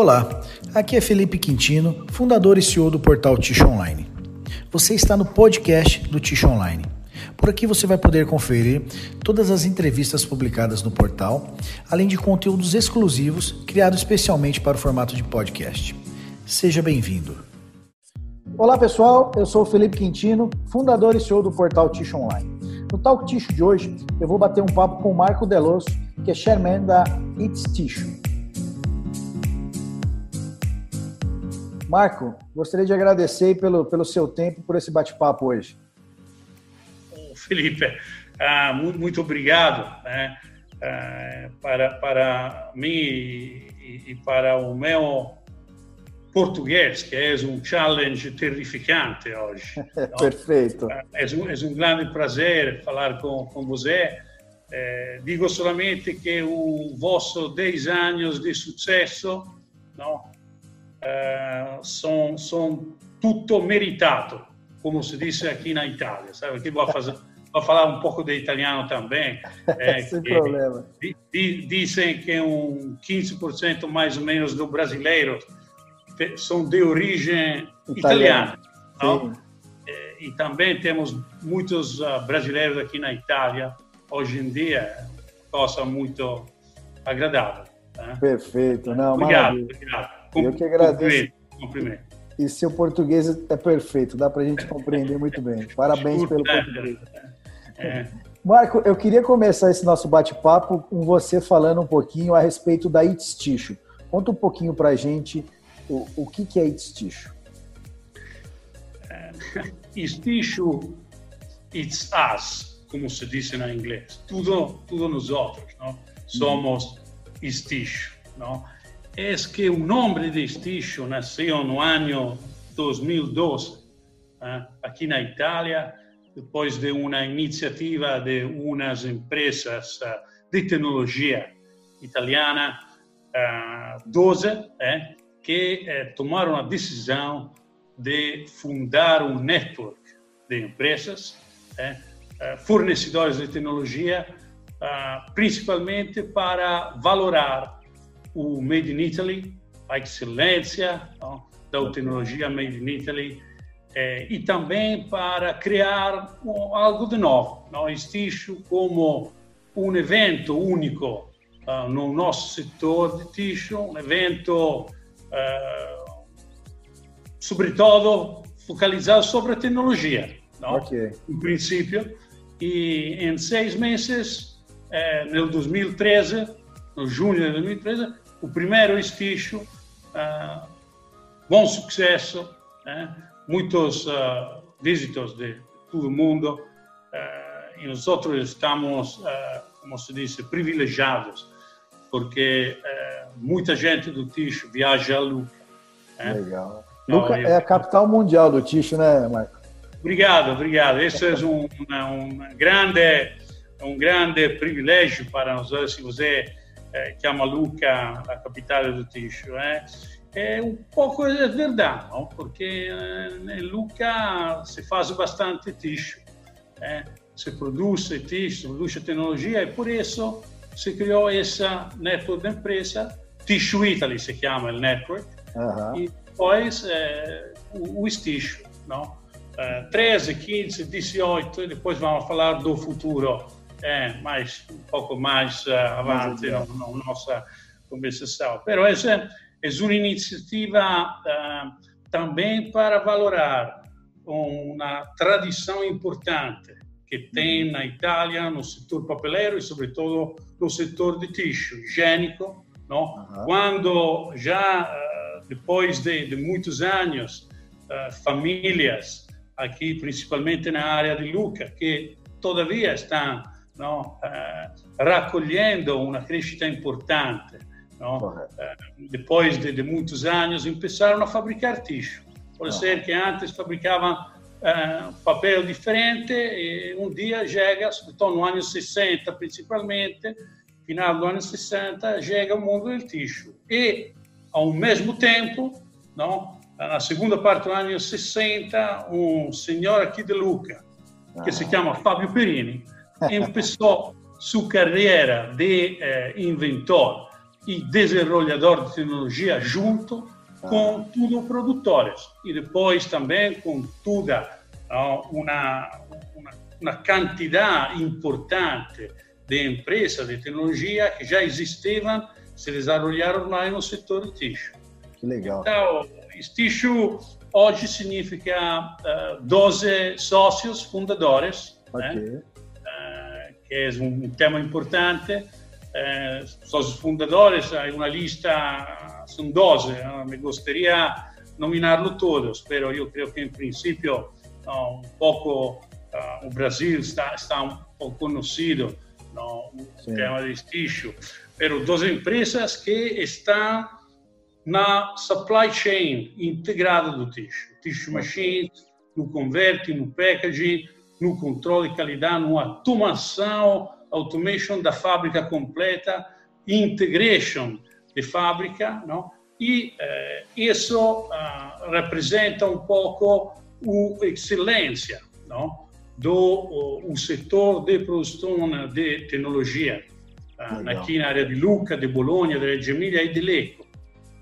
Olá, aqui é Felipe Quintino, fundador e CEO do portal Ticho Online. Você está no podcast do Ticho Online. Por aqui você vai poder conferir todas as entrevistas publicadas no portal, além de conteúdos exclusivos criados especialmente para o formato de podcast. Seja bem-vindo. Olá pessoal, eu sou o Felipe Quintino, fundador e CEO do portal Ticho Online. No Talk Ticho de hoje, eu vou bater um papo com o Marco Deloso, que é chairman da It's Ticho. Marco, gostaria de agradecer pelo, pelo seu tempo, por esse bate-papo hoje. Felipe, ah, muito, muito, obrigado né, ah, para, para mim e, e, para o meu português, que é um challenge terrificante hoje. Perfeito. É um, é um grande prazer falar com, com você. Eh, digo somente que o vosso 10 anos de sucesso não, eh, são, são tutto meritato, como se diz aqui na Itália. Sabe? Que vou fazer vou falar um pouco de italiano também. É, Sem problema. dizem que um 15% mais ou menos do brasileiro são de origem italiana. italiana é, e também temos muitos uh, brasileiros aqui na Itália hoje em dia, coisa muito agradável. Né? Perfeito, não, obrigado, obrigado. Com, Eu que agradeço. Cumprimento. E seu português é perfeito, dá para a gente compreender muito bem. Parabéns pelo português. É. Marco, eu queria começar esse nosso bate-papo com você falando um pouquinho a respeito da It's Tissue. Conta um pouquinho para a gente o, o que, que é It's Tissue. É, it's Tissue, it's us, como se diz em inglês. Tudo, tudo nós outros, não? Somos It's Tissue, não? É que o nome de It's Tissue nasceu no ano 2012, eh, aqui na Itália, depois de uma iniciativa de umas empresas uh, de tecnologia italiana, uh, 12, eh, que eh, tomaram a decisão de fundar um network de empresas, eh, fornecedores de tecnologia, principalmente para valorar o Made in Italy, a excelência da tecnologia Made in Italy, é, e também para criar algo de novo. Não existe como um evento único uh, no nosso setor de tixo, um evento, uh, sobretudo, focalizado sobre a tecnologia. Não? Okay. Em princípio, e em seis meses, eh, no 2013, no junho de 2013, o primeiro esticho, uh, bom sucesso, né? muitos uh, visitors de todo o mundo uh, e nós estamos, uh, como se diz, privilegiados, porque muita gente do Ticho viaja a Luca. Né? Legal. Luca é a capital mundial do Ticho, né, Marco? Obrigado, obrigado. Esse é um, um grande um grande privilégio para nós se você eh, chama Luca a capital do Ticho. Eh? é um pouco é verdade, não? porque em eh, Luca se faz bastante tixo, eh? se produz tixo, se produz tecnologia e por isso se criou essa network de empresa, Tissue Italy se chama o network, e depois eh, o, o Sticho, não? Eh, 13, 15, 18, depois vamos falar do futuro, é, mais, um pouco mais uh, avante na no, no, nossa conversação. Pero essa é uma iniciativa uh, também para valorar uma tradição importante que tem na Itália no setor papeleiro e sobretudo no setor de tixo higiênico, não? Uhum. Quando já uh, depois de, de, muitos anos famílias aqui principalmente na área de Luca que todavia estão não, uh, raccogliendo uma crescita importante eh, depois de, de, muitos anos, começaram a fabricar tixo. Pode ser que antes fabricavam uh, papel diferente e um dia chega, sobretudo no ano 60 principalmente, final do ano 60, chega o mundo do tixo. E, ao mesmo tempo, não, na segunda parte do ano 60, um senhor aqui de Luca, que ah. se chama Fábio Perini, começou sua carreira de eh, inventor e desenvolvedor de tecnologia junto com tudo produtores e depois também com toda uma, uma, uma quantidade importante de empresas de tecnologia que já existiam, se desenvolveram lá no setor tixo. Que legal. Então, tixo hoje significa uh, 12 sócios fundadores, okay. né? Que é um tema importante. Uh, sócios fundadores, há uma lista, são 12, me gostaria nominarlo todos, pero eu creio que, em princípio, um pouco uh, o Brasil está, está um pouco conhecido no tema de tixo, pero 12 empresas que estão na supply chain integrada do tixo. Tissue machine, no converte, no packaging, no controle de qualidade, na automação, automation da fábrica completa, integration de fábrica, não? e eh, isso uh, representa um pouco a excelência não? do o, o setor de produção de tecnologia, uh, aqui na área de Luca, de Bologna, de Reggio e de Lecco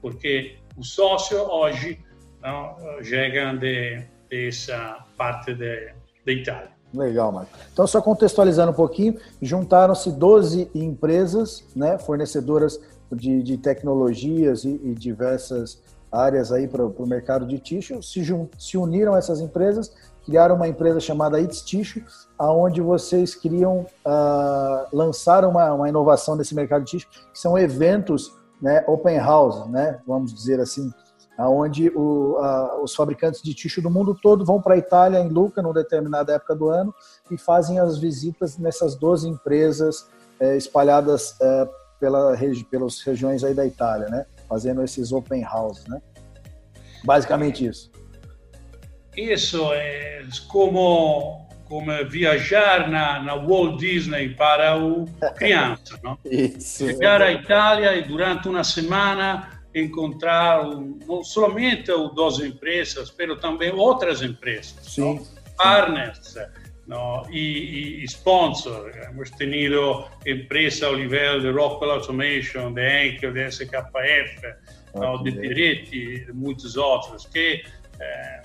porque o sócio hoje não, chega de, dessa parte de, da Itália. Legal, Marco. Então, só contextualizando um pouquinho, juntaram-se 12 empresas, né, fornecedoras de, de tecnologias e, e, diversas áreas aí para o mercado de tixo, se, se uniram essas empresas, criaram uma empresa chamada It's Tissue, aonde vocês criam, uh, lançaram uma, uma inovação nesse mercado de tixo, que são eventos né, open house, né, vamos dizer assim, aonde o, a, os fabricantes de tixo do mundo todo vão para a Itália, em Luca, numa determinada época do ano, e fazem as visitas nessas 12 empresas é, espalhadas é, pela, pelas regiões aí da Itália, né, fazendo esses open houses, né? Basicamente isso. Isso é como como viajar na, na Walt Disney para o criança, não? Isso. Chegar à Itália e durante uma semana encontrar não somente o 12 empresas, mas também outras empresas, Sim. partners no? e, e, sponsor. Hemos tenido empresas ao nível de Rockwell Automation, de Henkel, de SKF, no? de Peretti e muitos outros, que eh,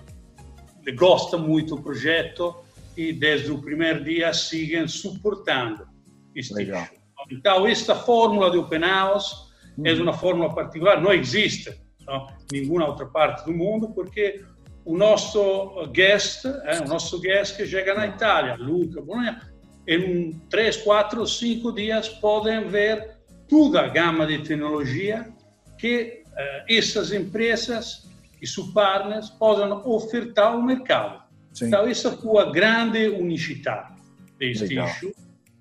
gostam muito do projeto e desde o primeiro dia seguem suportando este Legal. Então, esta fórmula de Open House. É uma fórmula particular, não existe não, em nenhuma outra parte do mundo, porque o nosso guest, é, o nosso guest que chega na Itália, Luca, Bologna, em três, quatro, cinco dias podem ver toda a gama de tecnologia que uh, essas empresas e seus partners podem ofertar ao mercado. Sim. Então, essa foi a grande unicidade deste eixo.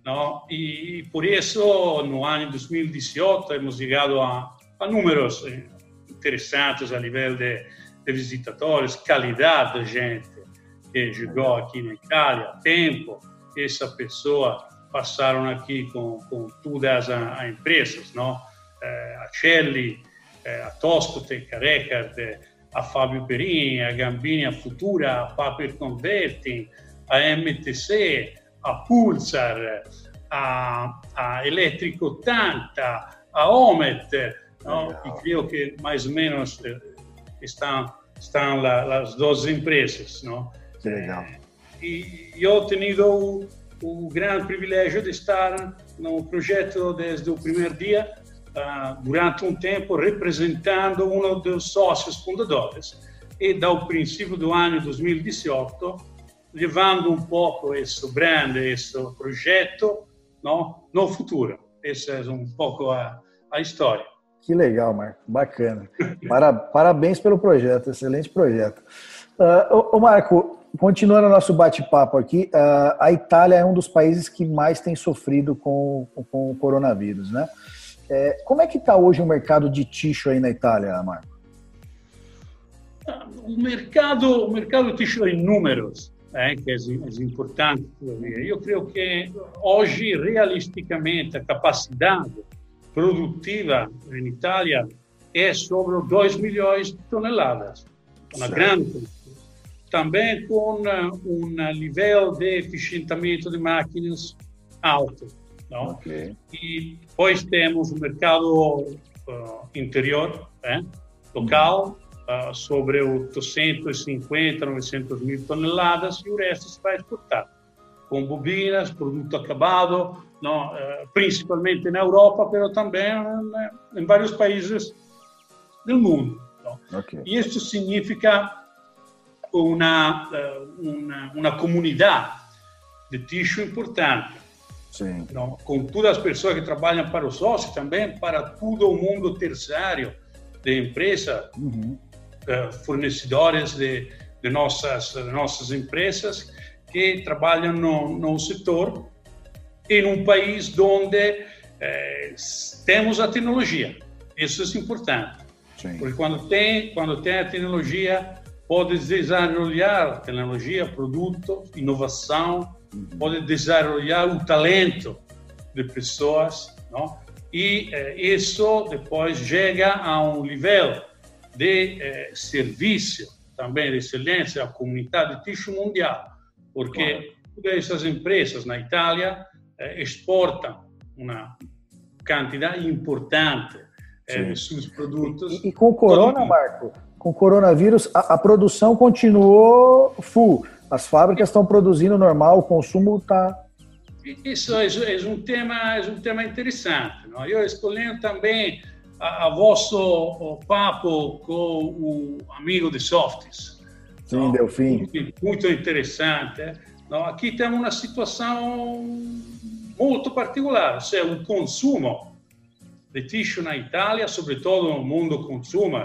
Não? E por isso, no ano 2018, hemos chegado a, a números eh, interessantes a nível de, de visitadores, qualidade da gente que chegou aqui na Itália, tempo que essa pessoa passaram aqui com, com todas as empresas, não? Eh, a Celli, eh, a Toscotec, a Recard, a Fábio Perini, a Gambini, a Futura, a Paper Converting, a MTC, a Pulsar, a, a Elétrico 80, a Omet, ¿no? y creo que más o menos eh, están, están la, las dos empresas. ¿no? Qué legal. E eu tenho o, o grande privilégio de estar no projeto desde o primeiro dia uh, durante um tempo representando um dos sócios fundadores e do princípio do ano 2018 levando um pouco esse brand, esse projeto no, no futuro. Essa é um pouco a, a história. Que legal, Marco. Bacana. Para, parabéns pelo projeto, excelente projeto. Uh, ô, Marco, continuando nosso bate-papo aqui, uh, a Itália é um dos países que mais tem sofrido com, com o coronavírus, né? É, como é que está hoje o mercado de tixo aí na Itália, Marco? O mercado, o mercado de tixo em números, é, que é, é importante. Eu creio que hoje, realisticamente, a capacidade produtiva em Itália é sobre 2 milhões de toneladas, uma certo. grande também com um nível de eficientamento de máquinas alto Não? Okay. E depois temos o mercado uh, interior, né? local, uh, sobre 850, 900 mil toneladas, e o resto se vai exportar, com bobinas, produto acabado, não? Uh, principalmente na Europa, mas também né, em vários países do mundo. Okay. E isso significa uma, uma, uma comunidade de tixo importante. Sim. Não? Com todas as pessoas que trabalham para os sócios, também para todo o mundo terciário de empresa, uhum. Uh, fornecedores de, de, nossas, de nossas empresas que trabalham no, no setor em um país onde eh, temos a tecnologia. Isso é importante. Sim. Porque quando tem, quando tem a tecnologia, pode desenvolver tecnologia, produto, inovação, uhum. pode desenvolver o talento de pessoas, não? e eh, isso depois chega a um nível de eh, serviço também de excelência à comunidade tixo mundial, porque claro. todas essas empresas na Itália eh, exportam uma quantidade importante eh, de seus produtos. E, e com o corona, Marco, com o coronavírus, a, a produção continuou full. As fábricas estão produzindo normal, o consumo está isso é, é, um tema, é um tema interessante. Não? Eu escolhi também a, a vosso papo com o amigo de Softs. Sim, não? Delfim. Muito, muito interessante. Não? Aqui temos uma situação muito particular, cioè o consumo de tixo na Itália, sobretudo no mundo consumo,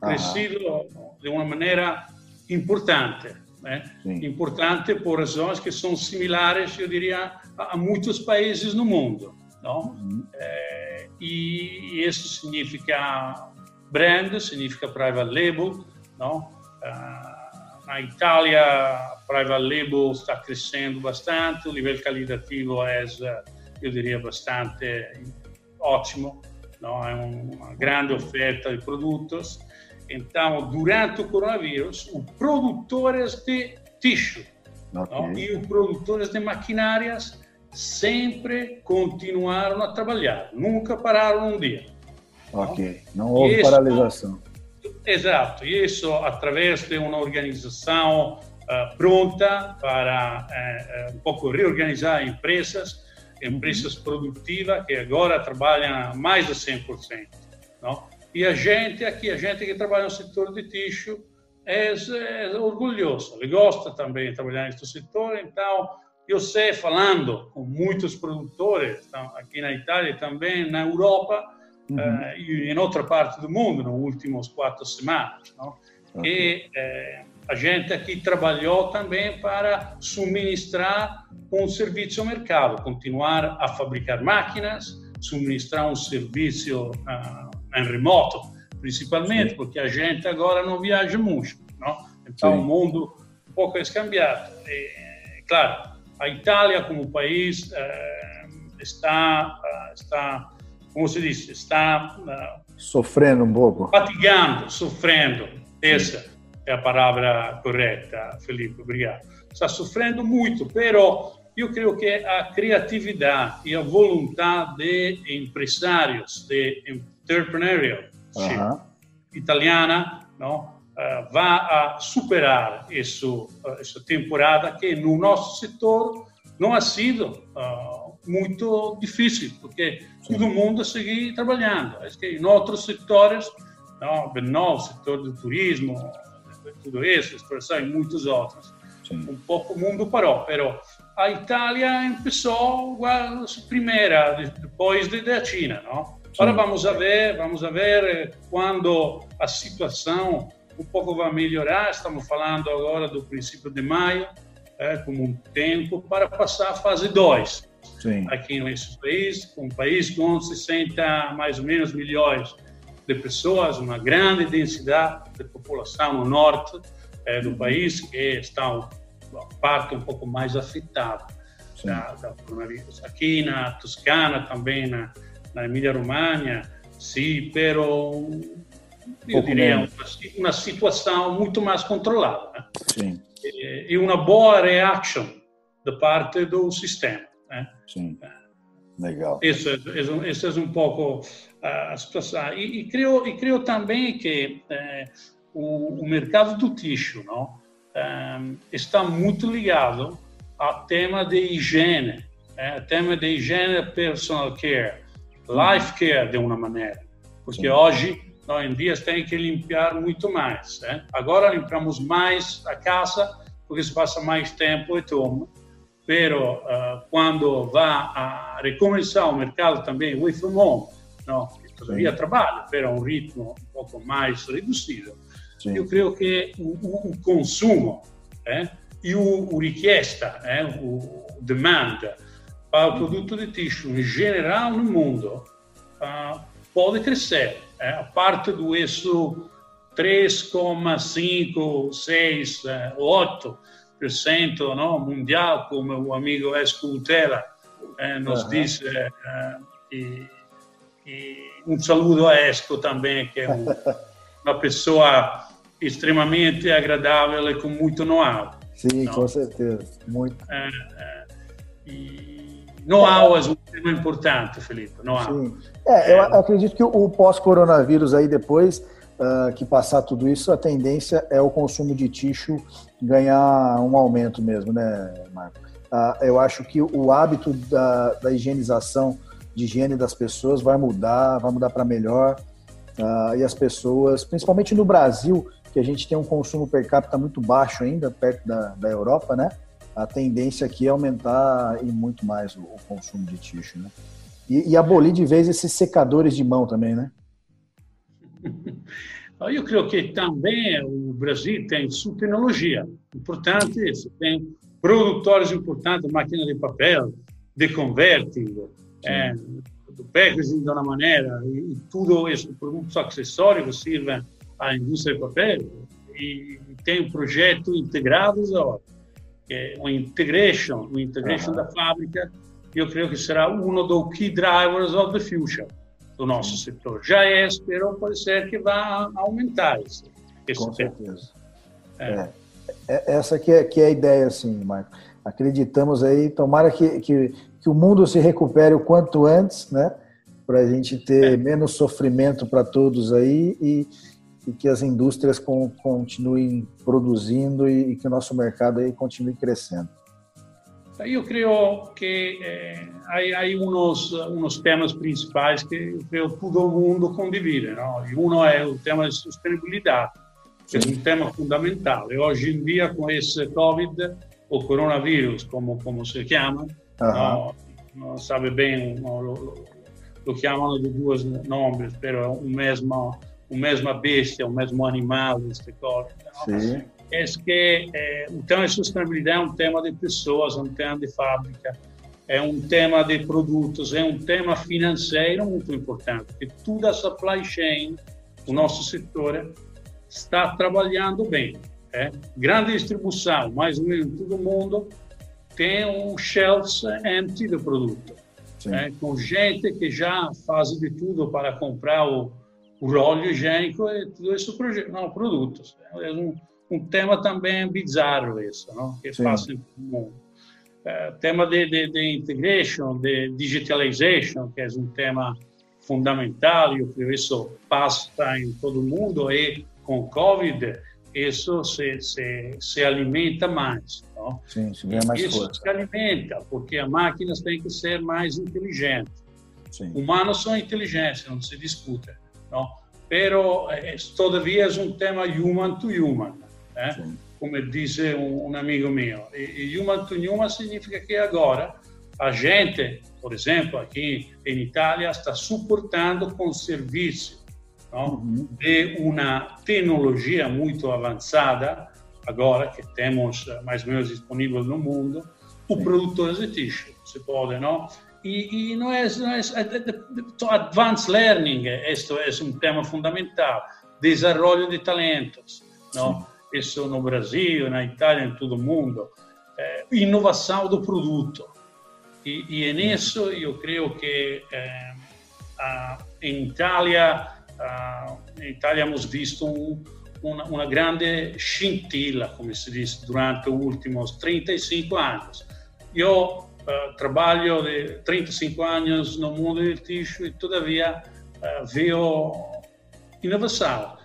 crescido de uma maneira importante. Né? Importante por razões que são similares, eu diria, a, muitos países no mundo. Não? Uhum. É, e isso significa brand, significa private label. Não? Ah, na Itália, private label está crescendo bastante, o nível qualitativo é, eu diria, bastante ótimo. Não? É uma grande oferta de produtos. Então, durante o coronavírus, os produtores de tixo okay. e os produtores de maquinárias sempre continuaram a trabalhar, nunca pararam um dia. Ok, não, não houve isso, paralisação. Exato, isso através de uma organização uh, pronta para uh, um pouco reorganizar empresas, empresas uhum. produtivas que agora trabalham mais de 100%. Não? E a gente aqui, a gente que trabalha no setor de tixo, é, é orgulhoso, ele gosta também de trabalhar nesse setor, então eu sei, falando com muitos produtores, aqui na Itália e também na Europa uhum. uh, e em outra parte do mundo, nos últimos quatro semanas, não? Okay. e a gente aqui trabalhou também para suministrar um serviço ao mercado, continuar a fabricar máquinas, suministrar um serviço uh, em remoto, principalmente, Sim. porque a gente agora não viaja muito, não? Então Sim. o mundo um pouco é escambiado. E, claro, a Itália como país eh, está, eh, está, como se diz, está eh, sofrendo um pouco, fatigando, sofrendo. Essa é a palavra correta, Felipe. Obrigado. Está sofrendo muito, pero eu creio que a criatividade e a vontade de empresários, de entrepreneurial uh italiana, não, uh, vai a superar isso, essa temporada que no nosso setor não ha sido uh, muito difícil, porque todo mundo segue trabalhando. Acho que em outros setores, não, o setor do turismo, tudo isso, expressão e muitos outros, Sim. um pouco o mundo parou, mas a Itália começou a primeira, depois da China, não? Agora vamos ver, vamos ver eh, quando a situação um pouco vai melhorar. Estamos falando agora do princípio de maio, é, como um tempo para passar a fase 2. Aqui nesse país, um país com 60 mais ou menos milhões de pessoas, uma grande densidade de população no norte é, do país, que está a parte um pouco mais afetada da, da coronavírus. Aqui na Toscana, também na na Emília-Romanha, sim, pero eu diria uma, uma, situação muito mais controlada. Né? Sim. E, e, uma boa reação da parte do sistema. Né? Sim. Legal. Isso, isso, isso é um pouco a situação. E, e, creio, e creio também que eh, o, o, mercado do tixo não, um, está muito ligado ao tema de higiene, é, tema de higiene personal care, life care de uma maneira, porque Sim. hoje, nós em dias, tem que limpar muito mais. É? Agora limpamos mais a casa porque se passa mais tempo e tudo, pero uh, quando vai a recomeçar o mercado também away from home, que todavia Sim. trabalha, pero a um ritmo um pouco mais reduzido, Sim. eu creio que o, o, o consumo eh, e o, o richiesta, eh, o, demand para o produto de tixo em geral no mundo uh, pode crescer. Eh, a parte do isso 3,5, 6, 8% no, mundial, como o amigo Escutela eh, nos uhum. disse. Eh, e, e um saludo a Esco também, que é um, uma pessoa extremamente agradável e com muito know-how. Sim, não? com certeza, muito. É, é, e know-how é um tema importante, Felipe, know-how. Sim. É, eu acredito que o pós-coronavírus aí depois uh, que passar tudo isso, a tendência é o consumo de tixo ganhar um aumento mesmo, né, Marco? Uh, eu acho que o hábito da, da higienização, de higiene das pessoas vai mudar, vai mudar para melhor. Uh, e as pessoas, principalmente no Brasil, que a gente tem um consumo per capita muito baixo ainda, perto da, da Europa, né? A tendência aqui é aumentar e muito mais o, o consumo de tixo, né? E, e, abolir de vez esses secadores de mão também, né? Eu creio que também o Brasil tem sua tecnologia importante, tem produtores importantes, máquina de papel, de converting, é, do packaging de uma maneira, e tudo esses produtos acessórios servem a indústria de papel e tem um projeto integrado agora, que é integration, uma integration da fábrica, eu creio que será um dos key drivers of the future do nosso setor. Já é, espero, pode ser que vá aumentar esse, esse Com tempo. certeza. É. É. é. Essa que é, que é a ideia, assim, Marco. Acreditamos aí, tomara que, que, que o mundo se recupere o quanto antes, né? Para a gente ter é. menos sofrimento para todos aí e, e que as indústrias com, continuem produzindo e, e, que o nosso mercado aí continue crescendo. Eu creio que eh, há, há uns, uns temas principais que creio todo mundo condivide. Não? E um é o tema de sustentabilidade, que Sim. é um tema fundamental. E hoje em dia, com esse Covid, o coronavírus, como, como se chama, uh -huh. não, não sabe bem, não, lo, lo, chamam de dois nomes, mas é o mesmo o mesma bestia, o mesmo animal, este corpo. Sim. É que é, o tema de sustentabilidade é um tema de pessoas, é um tema de fábrica, é um tema de produtos, é um tema financeiro muito importante, porque toda a supply chain, o nosso setor, está trabalhando bem. É? Grande distribuição, mais ou menos todo mundo tem um shelves empty de produto. É? Com gente que já faz de tudo para comprar o o óleo higiênico e tudo isso não, produtos. É um, um tema também bizarro isso, não? que Sim. passa em mundo. É, tema de, de, de, integration, de digitalization, que é um tema fundamental, creio isso passa em todo mundo e com Covid isso se, se, se alimenta mais. Não? Sim, se mais isso força. se alimenta, porque as máquinas têm que ser mais inteligentes. Sim. Humanos são inteligentes, não se discute no? Pero eh, todavia é um tema human to human, eh? come dice um, amigo meu. E, e human to human significa que agora a gente, por exemplo, aqui em Itália, está suportando com serviço no? uhum. de uma tecnologia muito avançada, agora que temos mais ou menos disponível no mundo, o produtor de tixo. Se pode, não? E, e não é, é, é advanced learning, isso é um tema fundamental, desenvolvimento de talentos, não? isso no Brasil, na Itália, em todo o mundo, inovação do produto. E, e nisso eu creio que a, em Itália, a, em Itália hemos visto um, uma, uma grande scintilla, como se diz, durante os últimos 35 anos. Eu uh, trabalho de 35 anos no mundo do tixo e todavia uh, vejo inovação.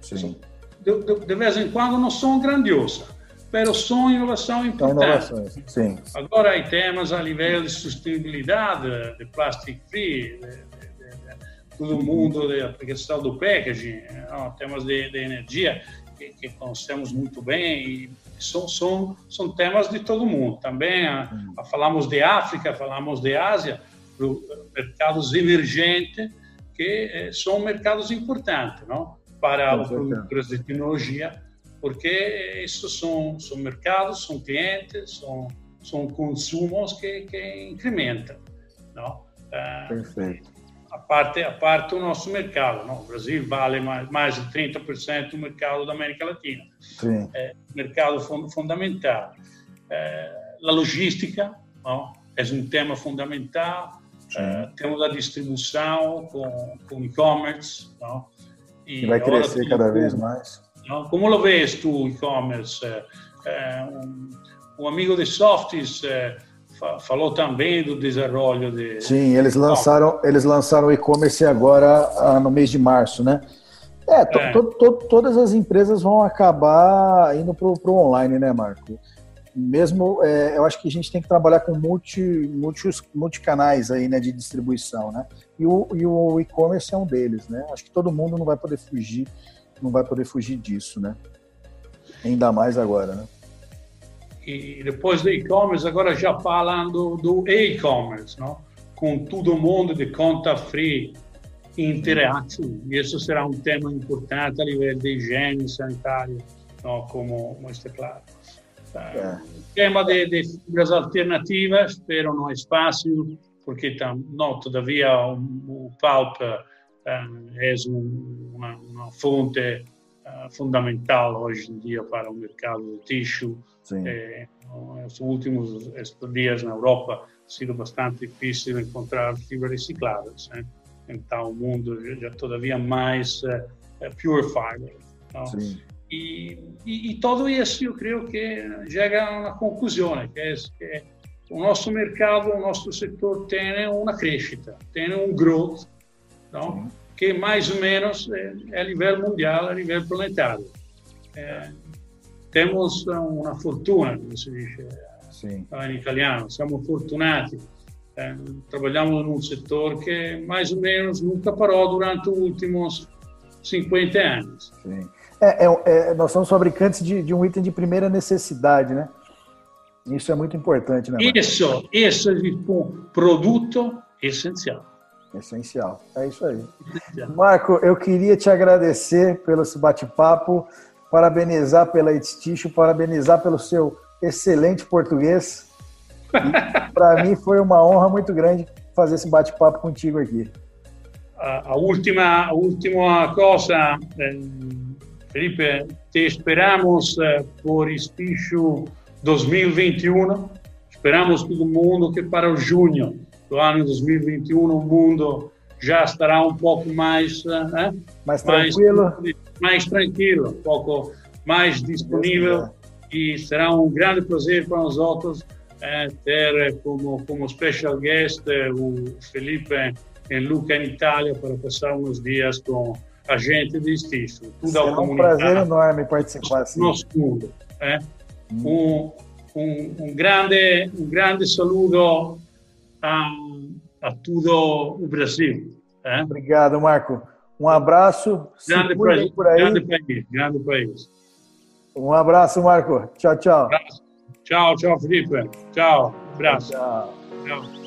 Sim. De, de, de, vez em quando não são grandiosas, mas são inovação importante. Sim. Agora, há temas a nível de sustentabilidade, de plastic free, de, todo mundo da aplicação do packaging, não, temas de, de energia que, que, conhecemos muito bem e são, são, são temas de todo mundo. Também a, a, falamos de África, falamos de Ásia, mercados emergentes que eh, são mercados importantes, não? Para os produtores de tecnologia, porque esses são, são mercados, são clientes, são, são consumos que, que incrementam, não? Uh, Perfeito a parte, a parte do nosso mercado. Não? O Brasil vale mais, mais de 30% do mercado da América Latina. Sim. É mercado fundamental. É, a logística não? é um tema fundamental. É, temos a distribuição com, com e-commerce. E vai crescer cada vez mais. Não? Como lo vês tu, e-commerce? É, é, um, um amigo de Softs é, falou também do desenvolvimento de. Sim, eles lançaram, eles lançaram o e-commerce agora ah, no mês de março, né? É, to, é. To, to, todas as empresas vão acabar indo para o online, né, Marco? Mesmo, é, eu acho que a gente tem que trabalhar com multi, multi, multicanais aí, né, de distribuição, né? E o, e o e-commerce é um deles, né? Acho que todo mundo não vai poder fugir, não vai poder fugir disso, né? Ainda mais agora, né? E depois do e-commerce, agora já falando do e-commerce, não? com todo mundo de conta free interaction. Isso será um tema importante a nível de higiene sanitária, não? como, está claro. É. O tema de, de fibras alternativas, pero não é fácil, porque tam, não, todavia o, o pulp é uma, uma fonte uh, fundamental hoje em dia para o mercado do tixo Eh, nos últimos días na Europa ha sido bastante difícil encontrar fibras recicladas. Eh? Então, o mundo já todavia mais uh, pure fiber. Então, e, e, e, todo isso eu creio que chega a uma conclusão, que é que o nosso mercado, o nosso setor tem uma crescita, tem um growth, não? Que mais ou menos é, é a nível mundial, a nível planetário. É, temos uma fortuna, come si dice sì. in italiano, siamo fortunati. Eh, trabalhamos num setor que mais ou menos nunca parou durante os últimos 50 anos. Sim. É, é, é, nós somos fabricantes de, de, um item de primeira necessidade, né? Isso é muito importante, né? Isso, isso é um produto essencial. Essencial, é isso aí. Marco, eu queria te agradecer pelo esse bate-papo parabenizar pela Itsticho, parabenizar pelo seu excelente português. Para mim foi uma honra muito grande fazer esse bate-papo contigo aqui. A, última, a última coisa, eh, Felipe, te esperamos eh, por Sticho 2021. Esperamos todo mundo que para o junho do ano 2021 o mundo já estará um pouco mais, eh, mais tranquilo. Mais, mais tranquilo, um pouco mais disponível e será um grande prazer para nós outros eh, ter como, como special guest o Felipe em Luca, em Itália, para passar uns dias com a gente de Stiço. Tudo é um prazer enorme participar. Assim. Nosso mundo. Eh? Hum. Um, um, um, grande, um grande saludo a, a todo o Brasil. Eh? Obrigado, Marco. Um abraço. Grande país, por aí. grande país, grande país. Um abraço, Marco. Tchau, tchau. Tchau, tchau, Felipe. Tchau. Abraço. tchau. tchau.